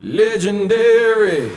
Legendary.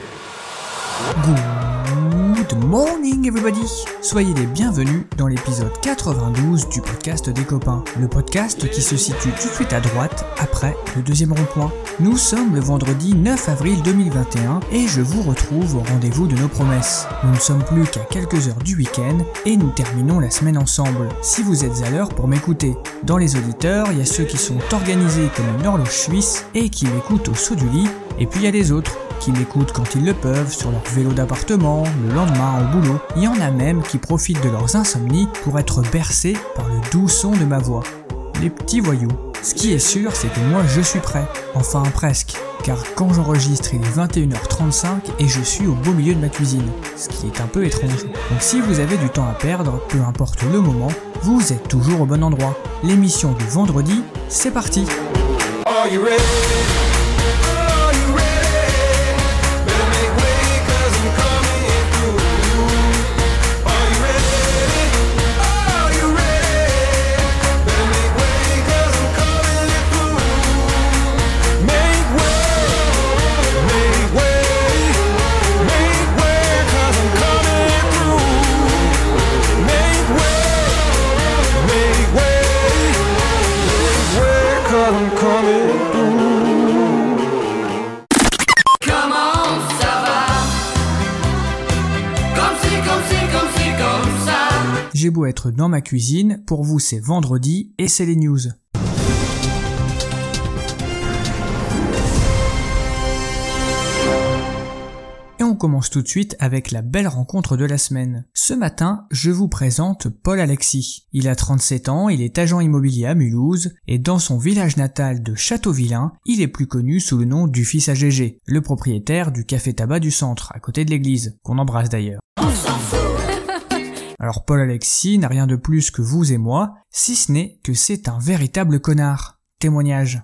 Morning everybody Soyez les bienvenus dans l'épisode 92 du podcast des copains, le podcast qui se situe tout de suite à droite après le deuxième rond-point. Nous sommes le vendredi 9 avril 2021 et je vous retrouve au rendez-vous de nos promesses. Nous ne sommes plus qu'à quelques heures du week-end et nous terminons la semaine ensemble, si vous êtes à l'heure pour m'écouter. Dans les auditeurs, il y a ceux qui sont organisés comme une horloge suisse et qui m'écoutent au saut du lit, et puis il y a les autres qui m'écoutent quand ils le peuvent sur leur vélo d'appartement, le lendemain au boulot. Il y en a même qui profitent de leurs insomnies pour être bercés par le doux son de ma voix. Les petits voyous. Ce qui est sûr, c'est que moi je suis prêt. Enfin presque. Car quand j'enregistre, il est 21h35 et je suis au beau milieu de ma cuisine. Ce qui est un peu étrange. Donc si vous avez du temps à perdre, peu importe le moment, vous êtes toujours au bon endroit. L'émission du vendredi, c'est parti. Pour vous c'est vendredi et c'est les news. Et on commence tout de suite avec la belle rencontre de la semaine. Ce matin, je vous présente Paul Alexis. Il a 37 ans, il est agent immobilier à Mulhouse, et dans son village natal de Châteauvillain, il est plus connu sous le nom du fils à le propriétaire du café tabac du centre, à côté de l'église, qu'on embrasse d'ailleurs. Alors Paul Alexis n'a rien de plus que vous et moi, si ce n'est que c'est un véritable connard. Témoignage.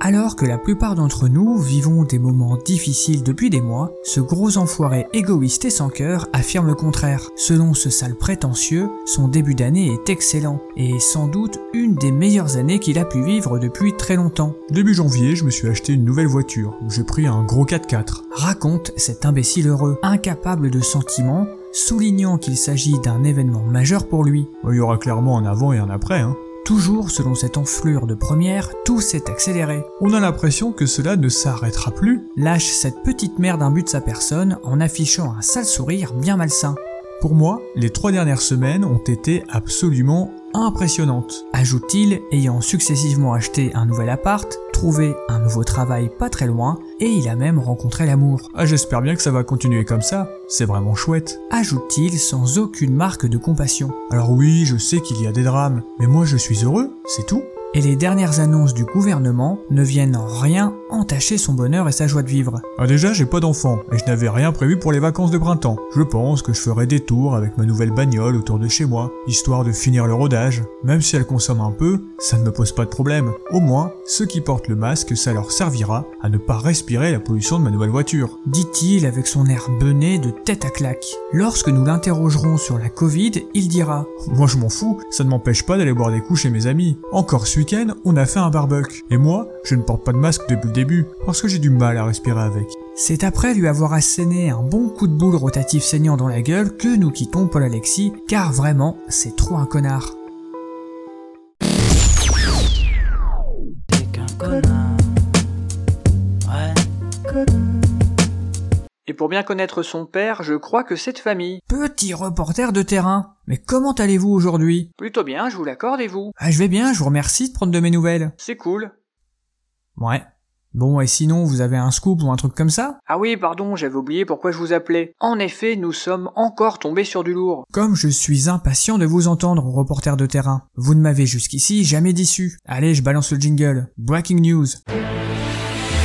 Alors que la plupart d'entre nous vivons des moments difficiles depuis des mois, ce gros enfoiré égoïste et sans cœur affirme le contraire. Selon ce sale prétentieux, son début d'année est excellent, et est sans doute une des meilleures années qu'il a pu vivre depuis très longtemps. Début janvier, je me suis acheté une nouvelle voiture. J'ai pris un gros 4x4. raconte cet imbécile heureux, incapable de sentiments, soulignant qu'il s'agit d'un événement majeur pour lui. Il y aura clairement un avant et un après, hein. Toujours selon cette enflure de première, tout s'est accéléré. On a l'impression que cela ne s'arrêtera plus. Lâche cette petite merde d'un but de sa personne en affichant un sale sourire bien malsain. Pour moi, les trois dernières semaines ont été absolument impressionnantes. Ajoute-t-il, ayant successivement acheté un nouvel appart, trouvé un nouveau travail pas très loin, et il a même rencontré l'amour. Ah, j'espère bien que ça va continuer comme ça. C'est vraiment chouette. Ajoute-t-il sans aucune marque de compassion. Alors oui, je sais qu'il y a des drames, mais moi je suis heureux, c'est tout. Et les dernières annonces du gouvernement ne viennent en rien entacher son bonheur et sa joie de vivre. Ah déjà, j'ai pas d'enfant, et je n'avais rien prévu pour les vacances de printemps. Je pense que je ferai des tours avec ma nouvelle bagnole autour de chez moi, histoire de finir le rodage. Même si elle consomme un peu, ça ne me pose pas de problème. Au moins, ceux qui portent le masque, ça leur servira à ne pas respirer la pollution de ma nouvelle voiture. dit-il avec son air bené de tête à claque. Lorsque nous l'interrogerons sur la Covid, il dira Moi je m'en fous, ça ne m'empêche pas d'aller boire des coups chez mes amis. Encore week-end, on a fait un barbecue. Et moi, je ne porte pas de masque depuis le début, parce que j'ai du mal à respirer avec. C'est après lui avoir asséné un bon coup de boule rotatif saignant dans la gueule que nous quittons Paul Alexis, car vraiment, c'est trop un connard. Et pour bien connaître son père, je crois que c'est de famille. Petit reporter de terrain. Mais comment allez-vous aujourd'hui? Plutôt bien, je vous l'accorde et vous? Ah, je vais bien, je vous remercie de prendre de mes nouvelles. C'est cool. Ouais. Bon, et sinon, vous avez un scoop ou un truc comme ça? Ah oui, pardon, j'avais oublié pourquoi je vous appelais. En effet, nous sommes encore tombés sur du lourd. Comme je suis impatient de vous entendre, reporter de terrain. Vous ne m'avez jusqu'ici jamais déçu. Allez, je balance le jingle. Breaking news.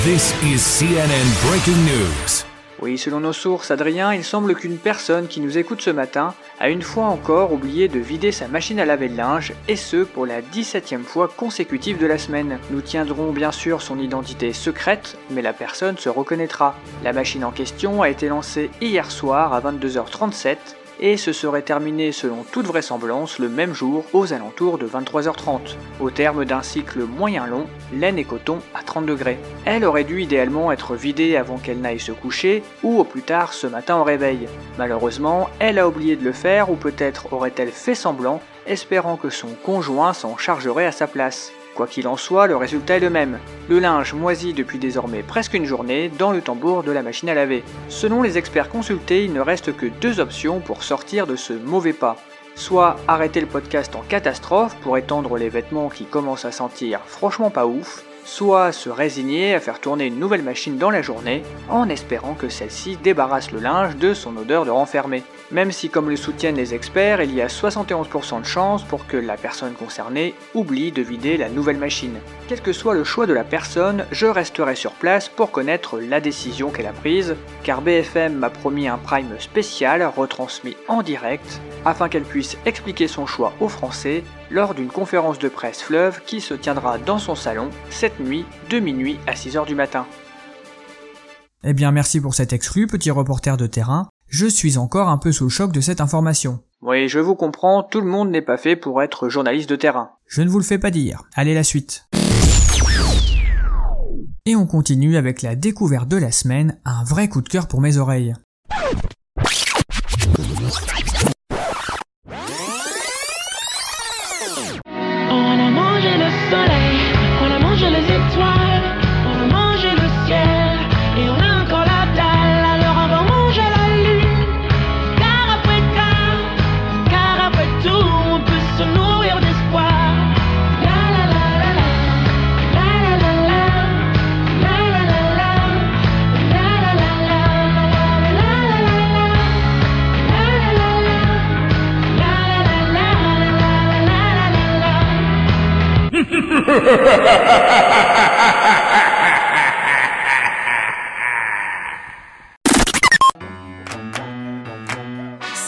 This is CNN Breaking News. Oui, selon nos sources, Adrien, il semble qu'une personne qui nous écoute ce matin a une fois encore oublié de vider sa machine à laver le linge, et ce pour la 17ème fois consécutive de la semaine. Nous tiendrons bien sûr son identité secrète, mais la personne se reconnaîtra. La machine en question a été lancée hier soir à 22h37 et se serait terminée selon toute vraisemblance le même jour aux alentours de 23h30, au terme d'un cycle moyen long, laine et coton à 30 degrés. Elle aurait dû idéalement être vidée avant qu'elle n'aille se coucher ou au plus tard ce matin au réveil. Malheureusement, elle a oublié de le faire ou peut-être aurait-elle fait semblant, espérant que son conjoint s'en chargerait à sa place. Quoi qu'il en soit, le résultat est le même. Le linge moisit depuis désormais presque une journée dans le tambour de la machine à laver. Selon les experts consultés, il ne reste que deux options pour sortir de ce mauvais pas. Soit arrêter le podcast en catastrophe pour étendre les vêtements qui commencent à sentir franchement pas ouf, soit se résigner à faire tourner une nouvelle machine dans la journée en espérant que celle-ci débarrasse le linge de son odeur de renfermé. Même si, comme le soutiennent les experts, il y a 71% de chances pour que la personne concernée oublie de vider la nouvelle machine. Quel que soit le choix de la personne, je resterai sur place pour connaître la décision qu'elle a prise, car BFM m'a promis un prime spécial retransmis en direct afin qu'elle puisse expliquer son choix aux Français lors d'une conférence de presse fleuve qui se tiendra dans son salon cette nuit de minuit à 6h du matin. Eh bien merci pour cet exclu, petit reporter de terrain. Je suis encore un peu sous le choc de cette information. Oui, je vous comprends, tout le monde n'est pas fait pour être journaliste de terrain. Je ne vous le fais pas dire. Allez la suite. Et on continue avec la découverte de la semaine, un vrai coup de cœur pour mes oreilles.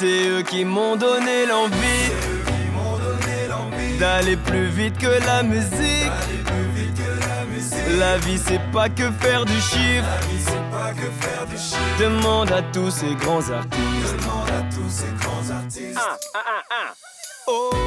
C'est eux qui m'ont donné l'envie d'aller plus vite que la musique. La vie c'est pas que faire du chiffre. Demande à tous ces grands artistes.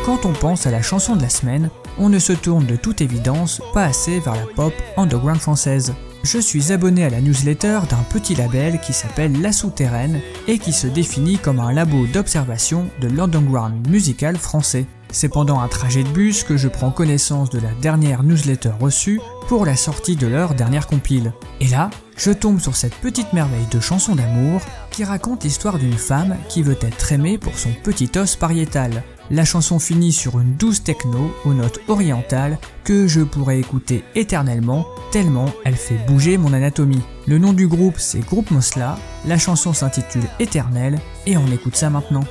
Quand on pense à la chanson de la semaine, on ne se tourne de toute évidence pas assez vers la pop underground française. Je suis abonné à la newsletter d'un petit label qui s'appelle La Souterraine et qui se définit comme un labo d'observation de l'underground musical français. C'est pendant un trajet de bus que je prends connaissance de la dernière newsletter reçue pour la sortie de leur dernière compile. Et là, je tombe sur cette petite merveille de chanson d'amour qui raconte l'histoire d'une femme qui veut être aimée pour son petit os pariétal. La chanson finit sur une douce techno aux notes orientales que je pourrais écouter éternellement tellement elle fait bouger mon anatomie. Le nom du groupe c'est Groupe Mosla, la chanson s'intitule Éternel et on écoute ça maintenant.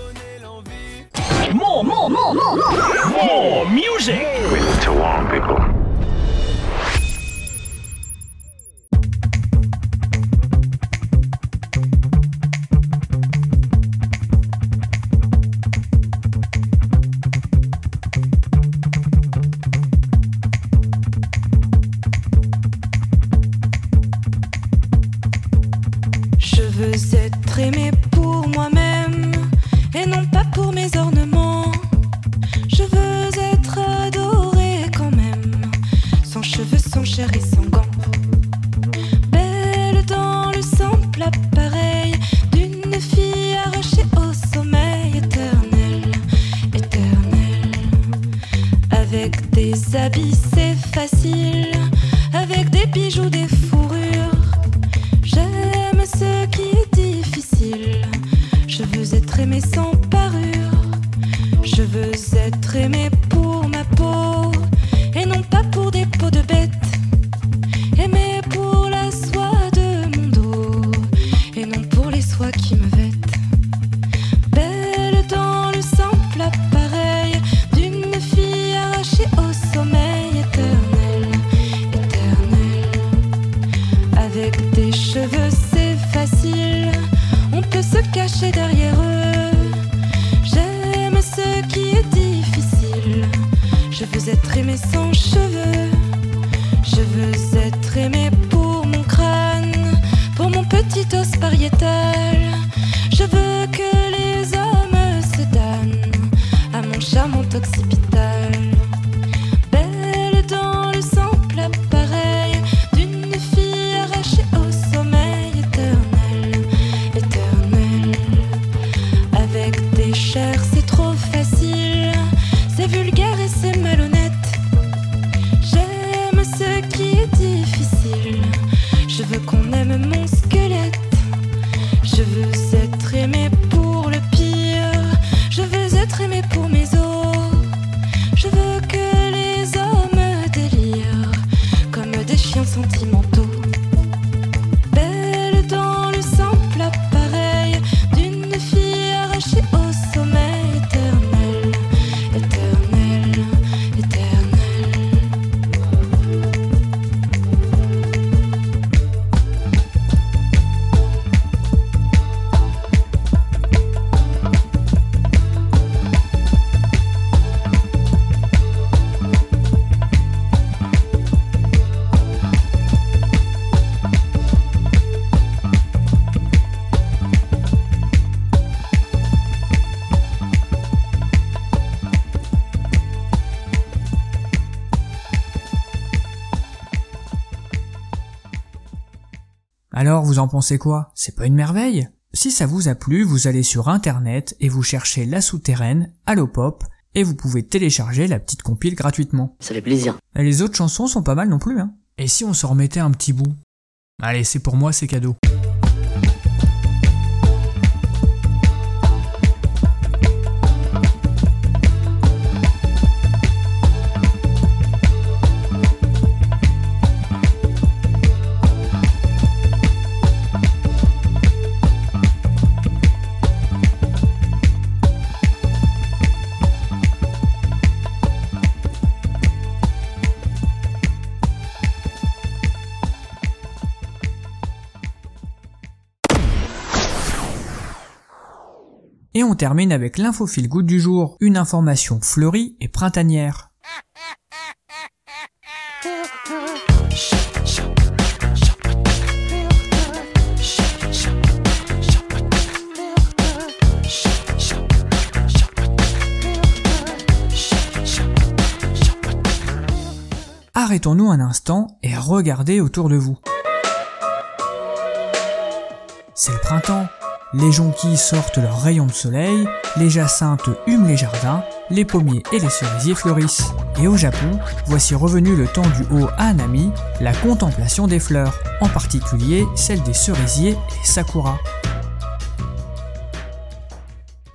Alors, vous en pensez quoi? C'est pas une merveille? Si ça vous a plu, vous allez sur internet et vous cherchez La Souterraine, Allopop, et vous pouvez télécharger la petite compile gratuitement. Ça fait plaisir. Et les autres chansons sont pas mal non plus, hein. Et si on se remettait un petit bout? Allez, c'est pour moi, c'est cadeau. Et on termine avec l'info feel good du jour, une information fleurie et printanière. Arrêtons-nous un instant et regardez autour de vous. C'est le printemps. Les jonquilles sortent leurs rayons de soleil, les jacinthes hument les jardins, les pommiers et les cerisiers fleurissent. Et au Japon, voici revenu le temps du haut Hanami, la contemplation des fleurs, en particulier celle des cerisiers et les sakura.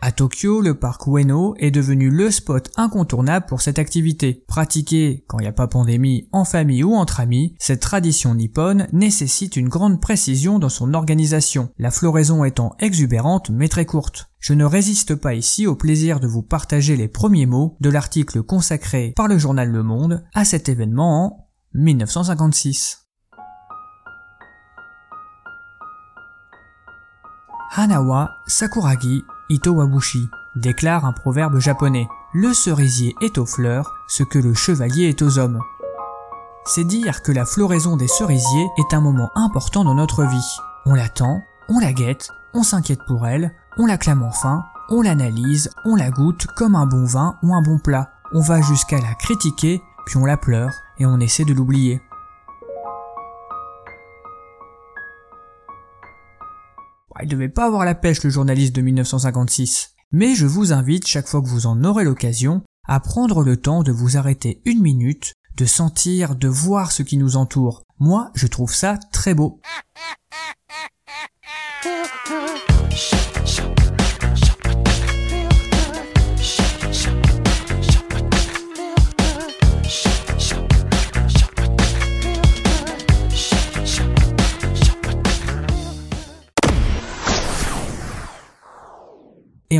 À Tokyo, le parc Ueno est devenu le spot incontournable pour cette activité. Pratiquée, quand il n'y a pas pandémie, en famille ou entre amis, cette tradition nippone nécessite une grande précision dans son organisation, la floraison étant exubérante mais très courte. Je ne résiste pas ici au plaisir de vous partager les premiers mots de l'article consacré par le journal Le Monde à cet événement en 1956. Hanawa Sakuragi Itowabushi déclare un proverbe japonais. Le cerisier est aux fleurs ce que le chevalier est aux hommes. C'est dire que la floraison des cerisiers est un moment important dans notre vie. On l'attend, on la guette, on s'inquiète pour elle, on la clame enfin, on l'analyse, on la goûte comme un bon vin ou un bon plat. On va jusqu'à la critiquer, puis on la pleure et on essaie de l'oublier. Il devait pas avoir la pêche le journaliste de 1956. Mais je vous invite, chaque fois que vous en aurez l'occasion, à prendre le temps de vous arrêter une minute, de sentir, de voir ce qui nous entoure. Moi, je trouve ça très beau.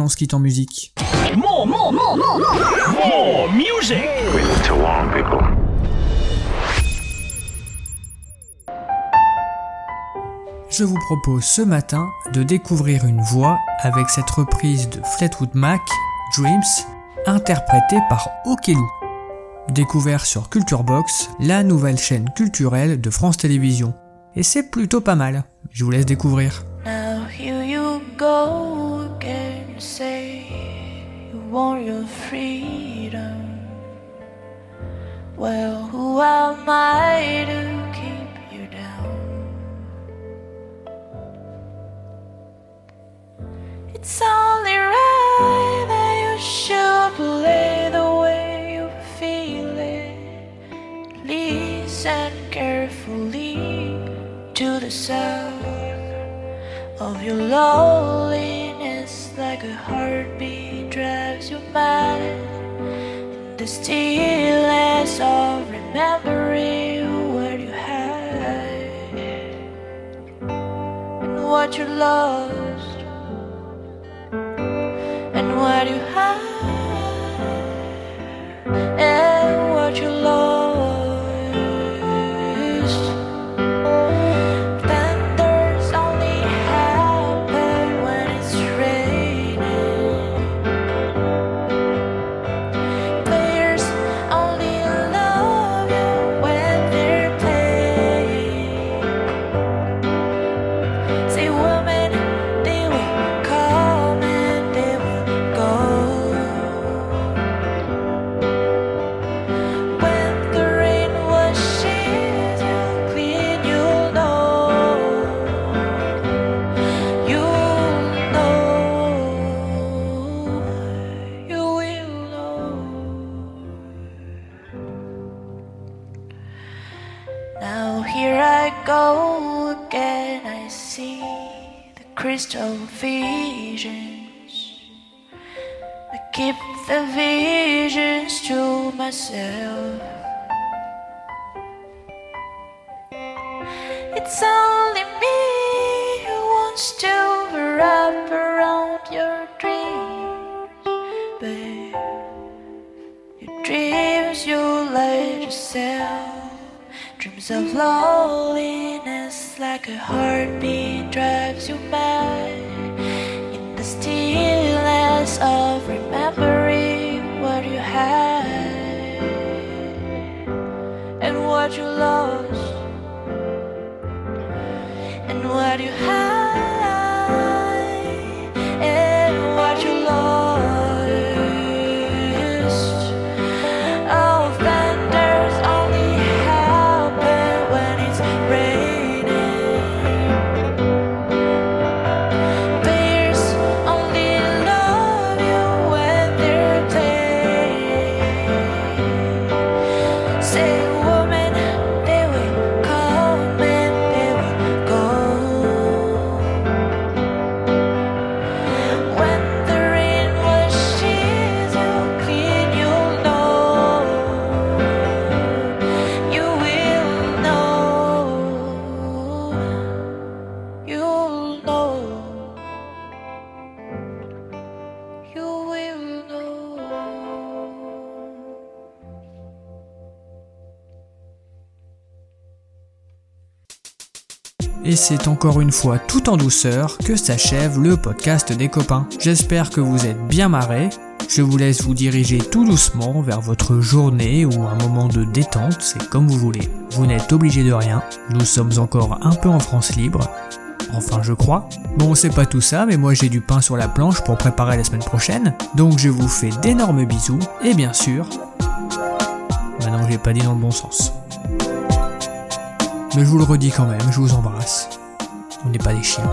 On se quitte en musique. Je vous propose ce matin de découvrir une voix avec cette reprise de Fleetwood Mac, Dreams, interprétée par Okelou. Découvert sur Culture Box, la nouvelle chaîne culturelle de France Télévisions. Et c'est plutôt pas mal. Je vous laisse découvrir. Now here you go again, say you want your freedom. Well, who am I to keep you down? It's only right that you should play the way you feel it. Listen carefully to the sound of your like a heartbeat drives you. In the stillness of remembering what you had and what you lost the crystal visions. I keep the visions to myself. It's only me who wants to wrap around your dreams, babe. Your dreams you let yourself. Dreams of loneliness like a heartbeat drives you mad. In the stillness of remembering c'est encore une fois tout en douceur que s'achève le podcast des copains. J'espère que vous êtes bien marrés. Je vous laisse vous diriger tout doucement vers votre journée ou un moment de détente, c'est comme vous voulez. Vous n'êtes obligé de rien, nous sommes encore un peu en France libre. Enfin, je crois. Bon, c'est pas tout ça, mais moi j'ai du pain sur la planche pour préparer la semaine prochaine. Donc je vous fais d'énormes bisous, et bien sûr... Maintenant, j'ai pas dit dans le bon sens. Mais je vous le redis quand même, je vous embrasse. On n'est pas des chiens.